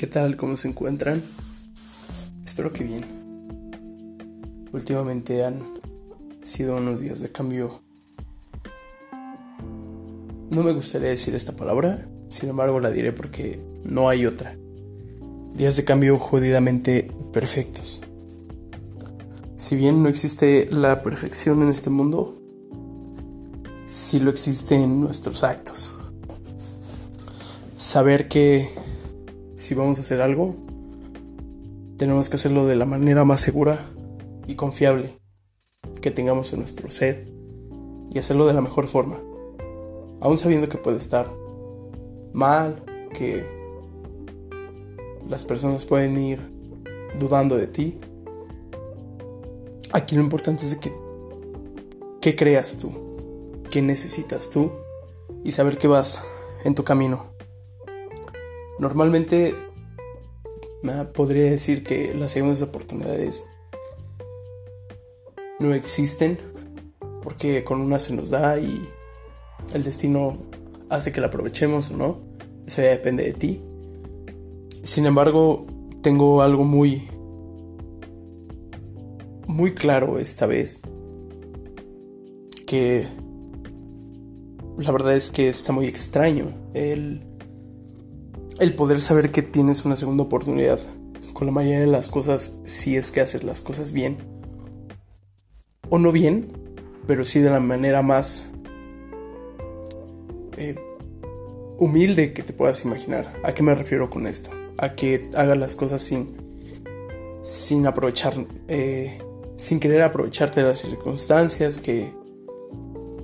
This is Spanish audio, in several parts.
¿Qué tal? ¿Cómo se encuentran? Espero que bien. Últimamente han sido unos días de cambio. No me gustaría decir esta palabra, sin embargo la diré porque no hay otra. Días de cambio jodidamente perfectos. Si bien no existe la perfección en este mundo, sí lo existe en nuestros actos saber que si vamos a hacer algo, tenemos que hacerlo de la manera más segura y confiable que tengamos en nuestro ser y hacerlo de la mejor forma, aún sabiendo que puede estar mal, que las personas pueden ir dudando de ti. Aquí lo importante es que qué creas tú, qué necesitas tú y saber que vas en tu camino Normalmente podría decir que las segundas oportunidades no existen porque con una se nos da y el destino hace que la aprovechemos o no. Eso ya depende de ti. Sin embargo, tengo algo muy muy claro esta vez que la verdad es que está muy extraño el el poder saber que tienes una segunda oportunidad con la mayoría de las cosas si es que haces las cosas bien. O no bien, pero sí de la manera más eh, humilde que te puedas imaginar. ¿A qué me refiero con esto? A que hagas las cosas sin, sin aprovechar, eh, sin querer aprovecharte de las circunstancias, que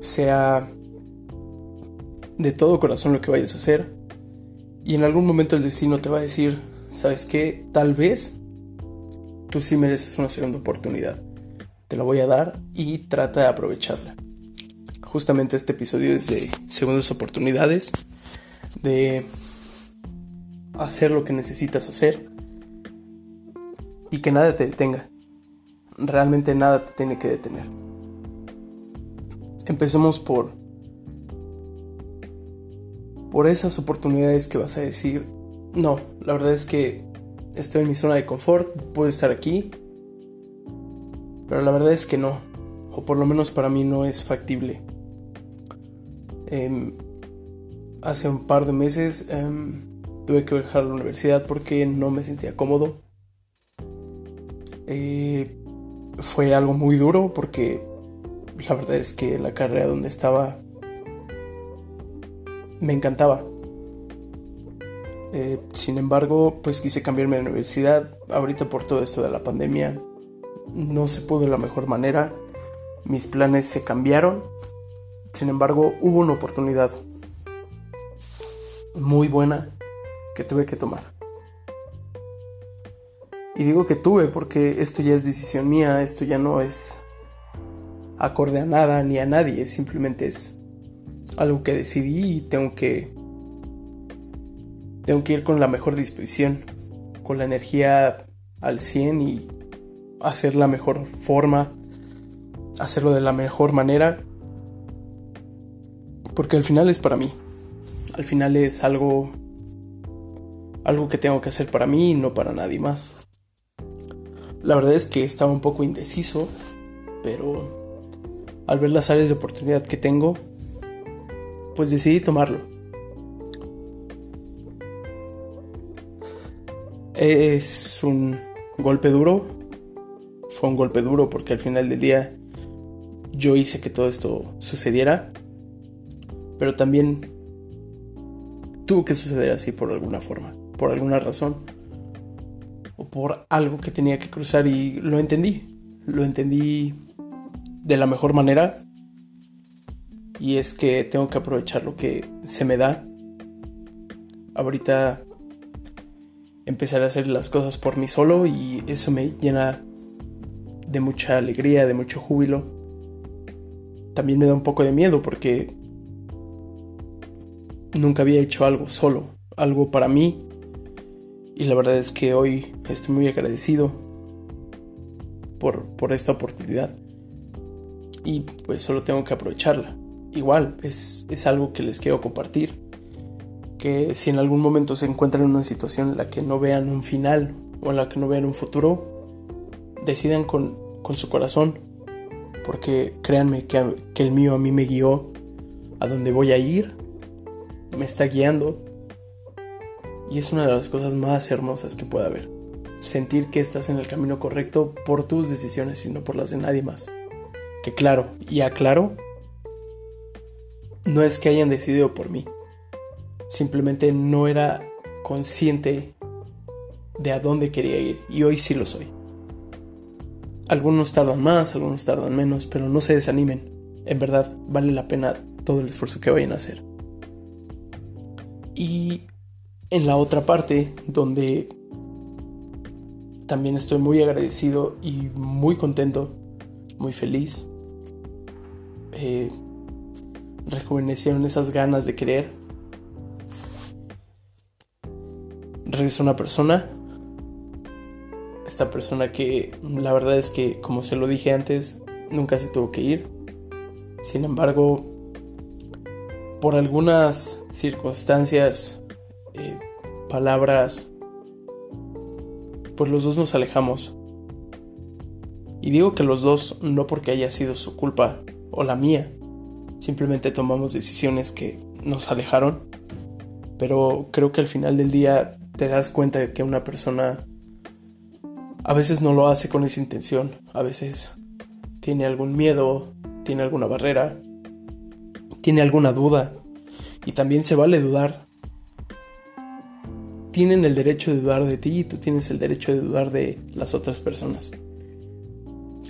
sea de todo corazón lo que vayas a hacer y en algún momento el destino te va a decir, ¿sabes qué? Tal vez tú sí mereces una segunda oportunidad. Te la voy a dar y trata de aprovecharla. Justamente este episodio es de segundas oportunidades, de hacer lo que necesitas hacer y que nada te detenga. Realmente nada te tiene que detener. Empecemos por por esas oportunidades que vas a decir, no, la verdad es que estoy en mi zona de confort, puedo estar aquí, pero la verdad es que no, o por lo menos para mí no es factible. Em, hace un par de meses em, tuve que dejar la universidad porque no me sentía cómodo. Eh, fue algo muy duro porque la verdad es que la carrera donde estaba me encantaba. Eh, sin embargo, pues quise cambiarme de universidad. Ahorita por todo esto de la pandemia no se pudo de la mejor manera. Mis planes se cambiaron. Sin embargo, hubo una oportunidad muy buena que tuve que tomar. Y digo que tuve porque esto ya es decisión mía, esto ya no es acorde a nada ni a nadie, simplemente es algo que decidí y tengo que tengo que ir con la mejor disposición, con la energía al 100 y hacer la mejor forma, hacerlo de la mejor manera, porque al final es para mí. Al final es algo algo que tengo que hacer para mí y no para nadie más. La verdad es que estaba un poco indeciso, pero al ver las áreas de oportunidad que tengo, pues decidí tomarlo. Es un golpe duro. Fue un golpe duro porque al final del día yo hice que todo esto sucediera. Pero también tuvo que suceder así por alguna forma, por alguna razón. O por algo que tenía que cruzar y lo entendí. Lo entendí de la mejor manera y es que tengo que aprovechar lo que se me da. Ahorita empezaré a hacer las cosas por mí solo y eso me llena de mucha alegría, de mucho júbilo. También me da un poco de miedo porque nunca había hecho algo solo, algo para mí. Y la verdad es que hoy estoy muy agradecido por, por esta oportunidad. Y pues solo tengo que aprovecharla igual es, algo que les quiero compartir. que si en algún momento se encuentran en una situación en la que no vean un final o en la que no vean un futuro, decidan con, con su corazón, porque créanme que, que el mío a mí me guió a donde voy a ir, me está guiando, y es una de las cosas más hermosas que pueda haber. Sentir que estás en el camino correcto por tus decisiones y no por las de nadie más. Que claro, y aclaro, no es que hayan decidido por mí. Simplemente no era consciente de a dónde quería ir y hoy sí lo soy. Algunos tardan más, algunos tardan menos, pero no se desanimen. En verdad vale la pena todo el esfuerzo que vayan a hacer. Y en la otra parte, donde también estoy muy agradecido y muy contento, muy feliz, eh, rejuvenecieron esas ganas de querer. Regresó una persona. Esta persona que la verdad es que, como se lo dije antes, nunca se tuvo que ir. Sin embargo, por algunas circunstancias, eh, palabras, pues los dos nos alejamos. Y digo que los dos no porque haya sido su culpa o la mía, simplemente tomamos decisiones que nos alejaron, pero creo que al final del día te das cuenta de que una persona a veces no lo hace con esa intención, a veces tiene algún miedo, tiene alguna barrera, tiene alguna duda, y también se vale dudar. Tienen el derecho de dudar de ti y tú tienes el derecho de dudar de las otras personas.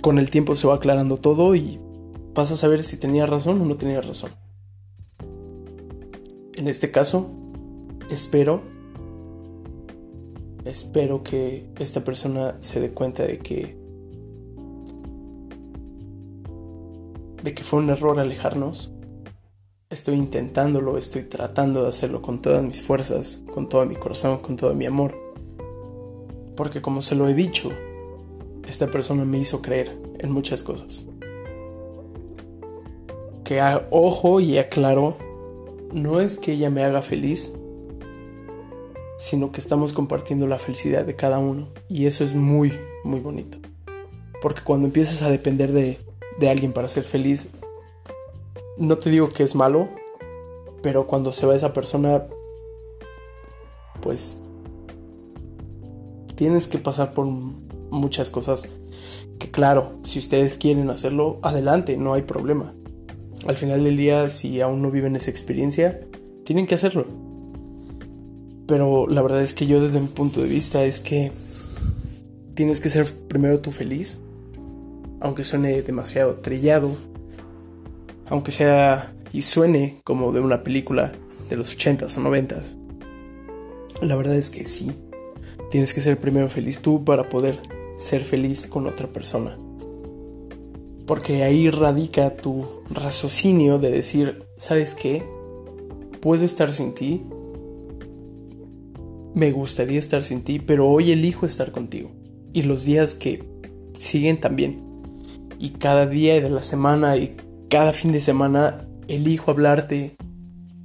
Con el tiempo se va aclarando todo y vas a saber si tenía razón o no tenía razón. En este caso, espero, espero que esta persona se dé cuenta de que, de que fue un error alejarnos. Estoy intentándolo, estoy tratando de hacerlo con todas mis fuerzas, con todo mi corazón, con todo mi amor. Porque como se lo he dicho, esta persona me hizo creer en muchas cosas ojo y aclaro, no es que ella me haga feliz, sino que estamos compartiendo la felicidad de cada uno. Y eso es muy, muy bonito. Porque cuando empiezas a depender de, de alguien para ser feliz, no te digo que es malo, pero cuando se va esa persona, pues tienes que pasar por muchas cosas que claro, si ustedes quieren hacerlo, adelante, no hay problema al final del día, si aún no viven esa experiencia, tienen que hacerlo. Pero la verdad es que yo desde mi punto de vista es que tienes que ser primero tú feliz, aunque suene demasiado trillado, aunque sea y suene como de una película de los 80s o 90s. La verdad es que sí, tienes que ser primero feliz tú para poder ser feliz con otra persona. Porque ahí radica tu raciocinio de decir, ¿sabes qué? Puedo estar sin ti. Me gustaría estar sin ti, pero hoy elijo estar contigo. Y los días que siguen también. Y cada día de la semana y cada fin de semana elijo hablarte.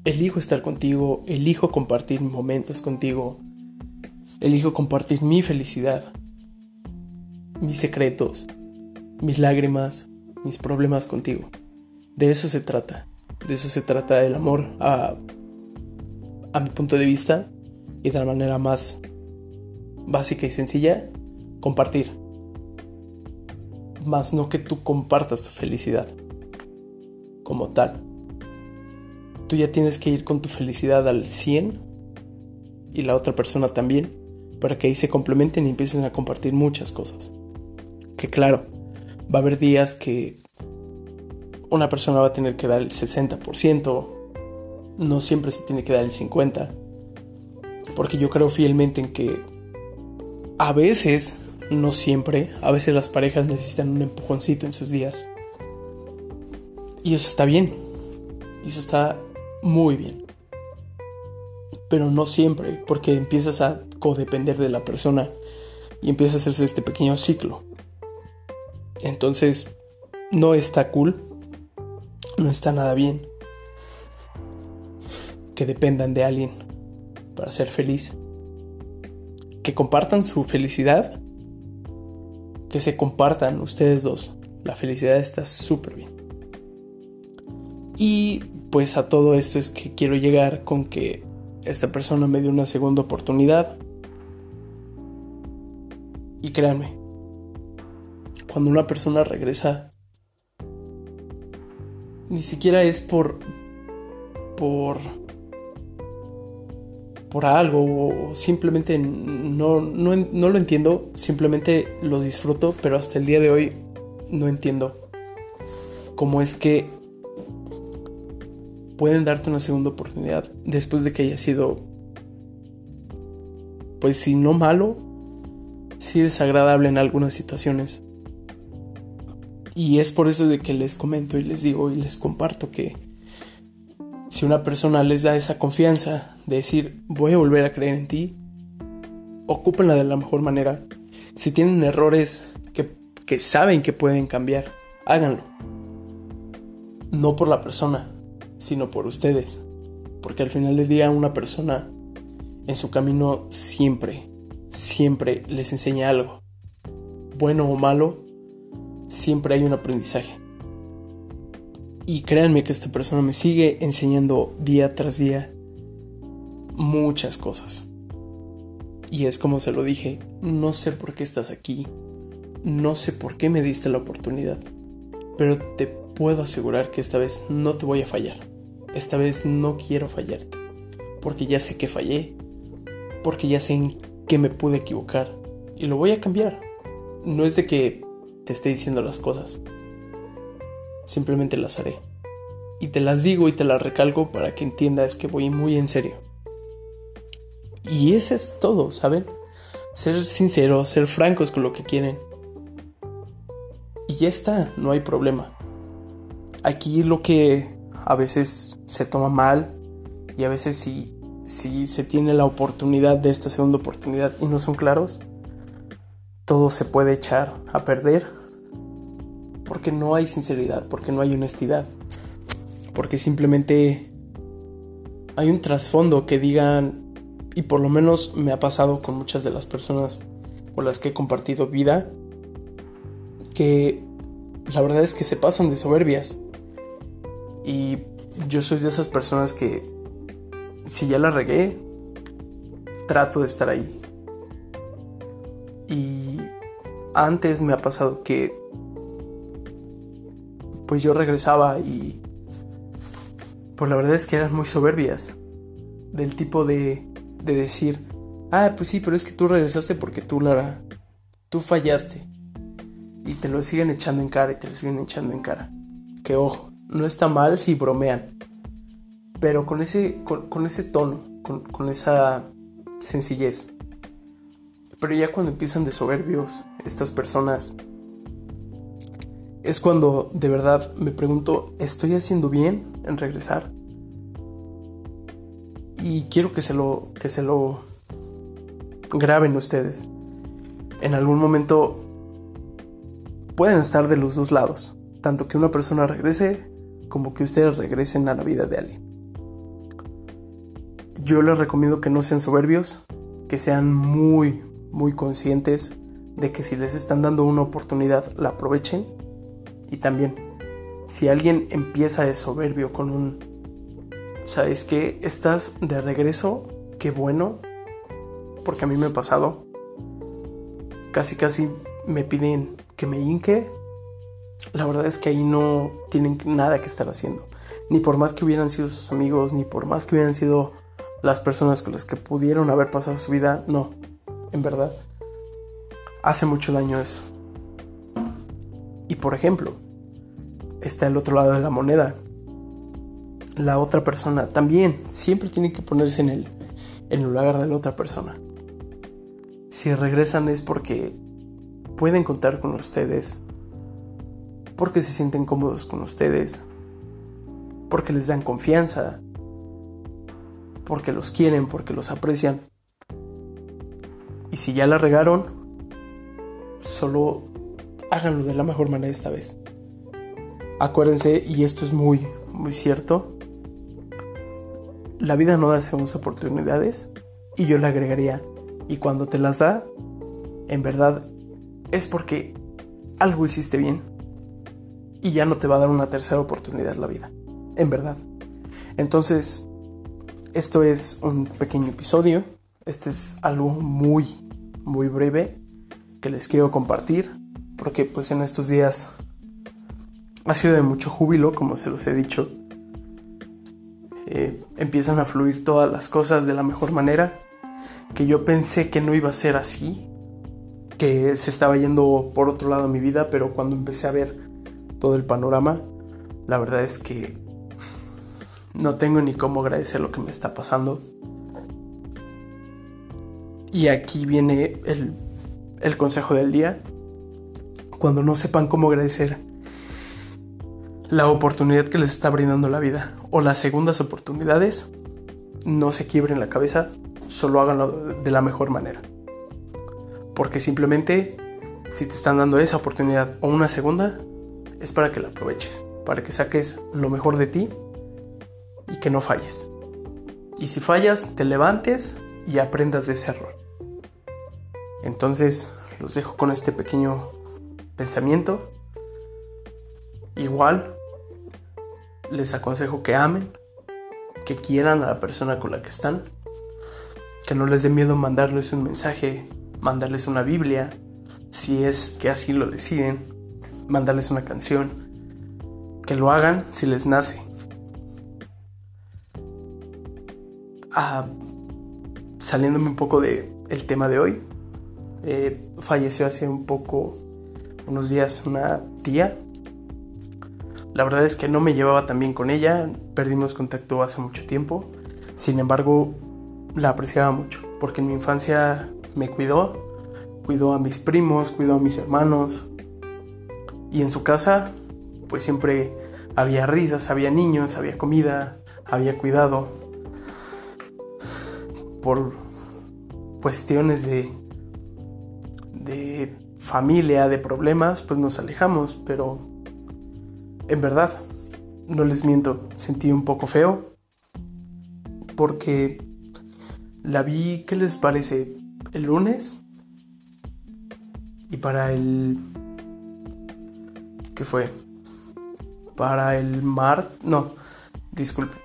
Elijo estar contigo. Elijo compartir momentos contigo. Elijo compartir mi felicidad. Mis secretos. Mis lágrimas mis problemas contigo. De eso se trata. De eso se trata el amor a, a mi punto de vista y de la manera más básica y sencilla, compartir. Más no que tú compartas tu felicidad como tal. Tú ya tienes que ir con tu felicidad al 100 y la otra persona también para que ahí se complementen y empiecen a compartir muchas cosas. Que claro, va a haber días que una persona va a tener que dar el 60%, no siempre se tiene que dar el 50%, porque yo creo fielmente en que a veces, no siempre, a veces las parejas necesitan un empujoncito en sus días. Y eso está bien, eso está muy bien. Pero no siempre, porque empiezas a codepender de la persona y empieza a hacerse este pequeño ciclo. Entonces, no está cool, no está nada bien que dependan de alguien para ser feliz. Que compartan su felicidad. Que se compartan ustedes dos. La felicidad está súper bien. Y pues a todo esto es que quiero llegar con que esta persona me dio una segunda oportunidad. Y créanme, cuando una persona regresa, ni siquiera es por por por algo o simplemente no, no, no, lo entiendo, simplemente lo disfruto, pero hasta el día de hoy no entiendo cómo es que pueden darte una segunda oportunidad después de que haya sido, pues si no malo, sí desagradable en algunas situaciones. Y es por eso de que les comento y les digo y les comparto que si una persona les da esa confianza de decir voy a volver a creer en ti, ocúpenla de la mejor manera. Si tienen errores que, que saben que pueden cambiar, háganlo. No por la persona, sino por ustedes. Porque al final del día una persona en su camino siempre, siempre les enseña algo. Bueno o malo, siempre hay un aprendizaje. Y créanme que esta persona me sigue enseñando día tras día muchas cosas. Y es como se lo dije, no sé por qué estás aquí, no sé por qué me diste la oportunidad, pero te puedo asegurar que esta vez no te voy a fallar. Esta vez no quiero fallarte, porque ya sé que fallé, porque ya sé en qué me pude equivocar y lo voy a cambiar. No es de que te esté diciendo las cosas, simplemente las haré. Y te las digo y te las recalco para que entiendas que voy muy en serio. Y eso es todo, ¿saben? Ser sinceros, ser francos con lo que quieren. Y ya está, no hay problema. Aquí lo que a veces se toma mal y a veces si, si se tiene la oportunidad de esta segunda oportunidad y no son claros, todo se puede echar a perder porque no hay sinceridad, porque no hay honestidad, porque simplemente hay un trasfondo que digan, y por lo menos me ha pasado con muchas de las personas con las que he compartido vida, que la verdad es que se pasan de soberbias. Y yo soy de esas personas que si ya la regué, trato de estar ahí. Y antes me ha pasado que pues yo regresaba y pues la verdad es que eran muy soberbias. Del tipo de, de decir, ah, pues sí, pero es que tú regresaste porque tú, Lara, tú fallaste. Y te lo siguen echando en cara y te lo siguen echando en cara. Que ojo, no está mal si bromean. Pero con ese, con, ese tono, con, con esa sencillez. Pero ya cuando empiezan de soberbios, estas personas es cuando de verdad me pregunto, ¿estoy haciendo bien en regresar? Y quiero que se lo, que se lo graben ustedes. En algún momento pueden estar de los dos lados, tanto que una persona regrese como que ustedes regresen a la vida de alguien. Yo les recomiendo que no sean soberbios, que sean muy, muy conscientes de que si les están dando una oportunidad, la aprovechen y también, si alguien empieza de soberbio con un, ¿sabes qué? Estás de regreso, qué bueno, porque a mí me ha pasado. Casi, casi me piden que me hinque. La verdad es que ahí no tienen nada que estar haciendo. Ni por más que hubieran sido sus amigos, ni por más que hubieran sido las personas con las que pudieron haber pasado su vida, no. En verdad, hace mucho daño eso. Por ejemplo, está el otro lado de la moneda. La otra persona también siempre tiene que ponerse en el, en el lugar de la otra persona. Si regresan es porque pueden contar con ustedes, porque se sienten cómodos con ustedes, porque les dan confianza, porque los quieren, porque los aprecian. Y si ya la regaron, solo háganlo de la mejor manera esta vez. Acuérdense, y esto es muy, muy cierto, la vida no da segundas oportunidades, Y yo le agregaría, y cuando te las da, en verdad es porque algo hiciste bien y ya no te va a dar una tercera oportunidad la vida. En verdad. Entonces, esto es un pequeño episodio. Este es algo muy, muy breve que les quiero compartir. Porque pues en estos días ha sido de mucho júbilo, como se los he dicho. Eh, empiezan a fluir todas las cosas de la mejor manera. Que yo pensé que no iba a ser así. Que se estaba yendo por otro lado mi vida. Pero cuando empecé a ver todo el panorama, la verdad es que no tengo ni cómo agradecer lo que me está pasando. Y aquí viene el, el consejo del día. Cuando no sepan cómo agradecer la oportunidad que les está brindando la vida o las segundas oportunidades, no se quiebren la cabeza, solo háganlo de la mejor manera. Porque simplemente si te están dando esa oportunidad o una segunda, es para que la aproveches, para que saques lo mejor de ti y que no falles. Y si fallas, te levantes y aprendas de ese error. Entonces, los dejo con este pequeño pensamiento. Igual, les aconsejo que amen, que quieran a la persona con la que están, que no les dé miedo mandarles un mensaje, mandarles una Biblia, si es que así lo deciden, mandarles una canción, que lo hagan si les nace. Ah, saliéndome un poco del el tema de hoy, eh, falleció hace un poco, unos días, una tía la verdad es que no me llevaba tan bien con ella, perdimos contacto hace mucho tiempo. Sin embargo, la apreciaba mucho, porque en mi infancia me cuidó, cuidó a mis primos, cuidó a mis hermanos. Y en su casa, pues siempre había risas, había niños, había comida, había cuidado. Por cuestiones de, familia, de problemas, pues nos alejamos, pero en verdad, no les miento, sentí un poco feo porque la vi, ¿qué les parece? El lunes y para el... ¿Qué fue? Para el mar... No, disculpen.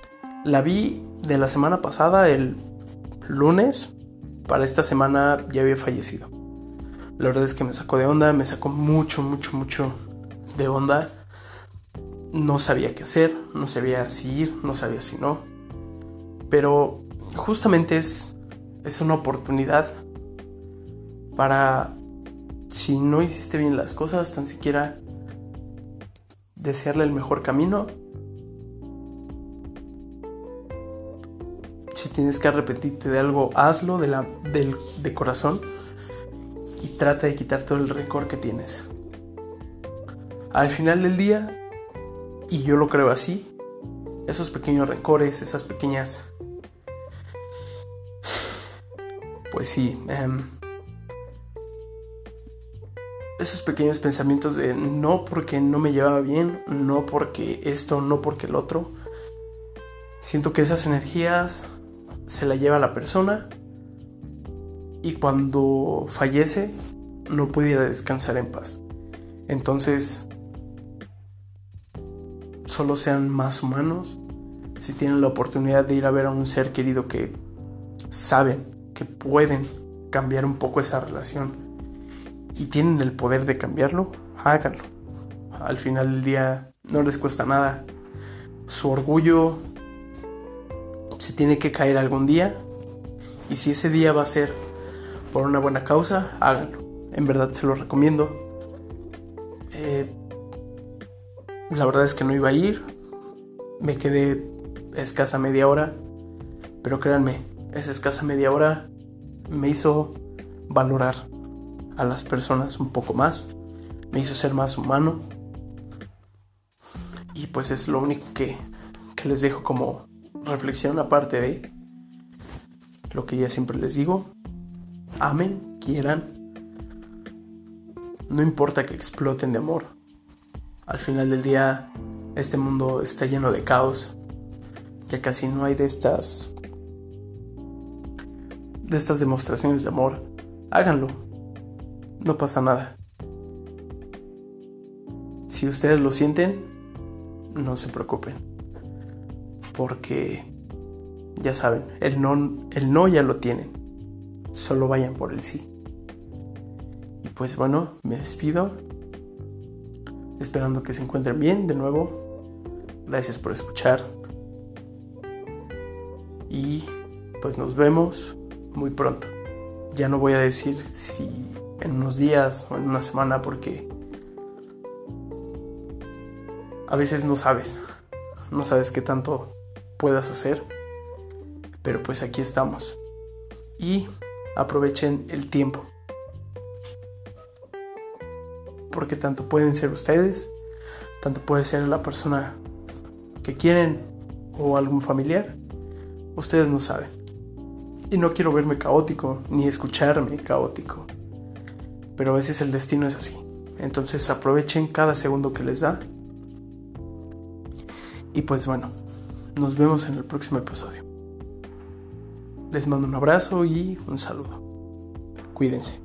La vi de la semana pasada, el lunes. Para esta semana ya había fallecido. La verdad es que me sacó de onda, me sacó mucho, mucho, mucho de onda no sabía qué hacer, no sabía si ir, no sabía si no. Pero justamente es, es una oportunidad para, si no hiciste bien las cosas, tan siquiera desearle el mejor camino. Si tienes que arrepentirte de algo, hazlo de, la, de corazón y trata de quitar todo el rencor que tienes. Al final del día, y yo lo creo así, esos pequeños rencores, esas pequeñas... Pues sí, em, esos pequeños pensamientos de no porque no me llevaba bien, no porque esto, no porque el otro. Siento que esas energías se la lleva la persona y cuando fallece no puede ir a descansar en paz. Entonces, solo sean más humanos, si tienen la oportunidad de ir a ver a un ser querido que saben que pueden cambiar un poco esa relación y tienen el poder de cambiarlo, háganlo. Al final del día no les cuesta nada. Su orgullo se tiene que caer algún día y si ese día va a ser por una buena causa, háganlo. En verdad se lo recomiendo. Eh, la verdad es que no iba a ir. Me quedé escasa media hora. Pero créanme, esa escasa media hora me hizo valorar a las personas un poco más. Me hizo ser más humano. Y pues es lo único que, que les dejo como reflexión aparte de lo que ya siempre les digo. Amen, quieran. No importa que exploten de amor al final del día, este mundo está lleno de caos. Ya casi no hay de estas. de estas demostraciones de amor, háganlo. No pasa nada. Si ustedes lo sienten, no se preocupen. Porque ya saben, el no, el no ya lo tienen. Solo vayan por el sí. Y pues bueno, me despido. Esperando que se encuentren bien de nuevo. Gracias por escuchar. Y pues nos vemos muy pronto. Ya no voy a decir si en unos días o en una semana porque a veces no sabes. No sabes qué tanto puedas hacer. Pero pues aquí estamos. Y aprovechen el tiempo. Porque tanto pueden ser ustedes, tanto puede ser la persona que quieren o algún familiar. Ustedes no saben. Y no quiero verme caótico, ni escucharme caótico. Pero a veces el destino es así. Entonces aprovechen cada segundo que les da. Y pues bueno, nos vemos en el próximo episodio. Les mando un abrazo y un saludo. Cuídense.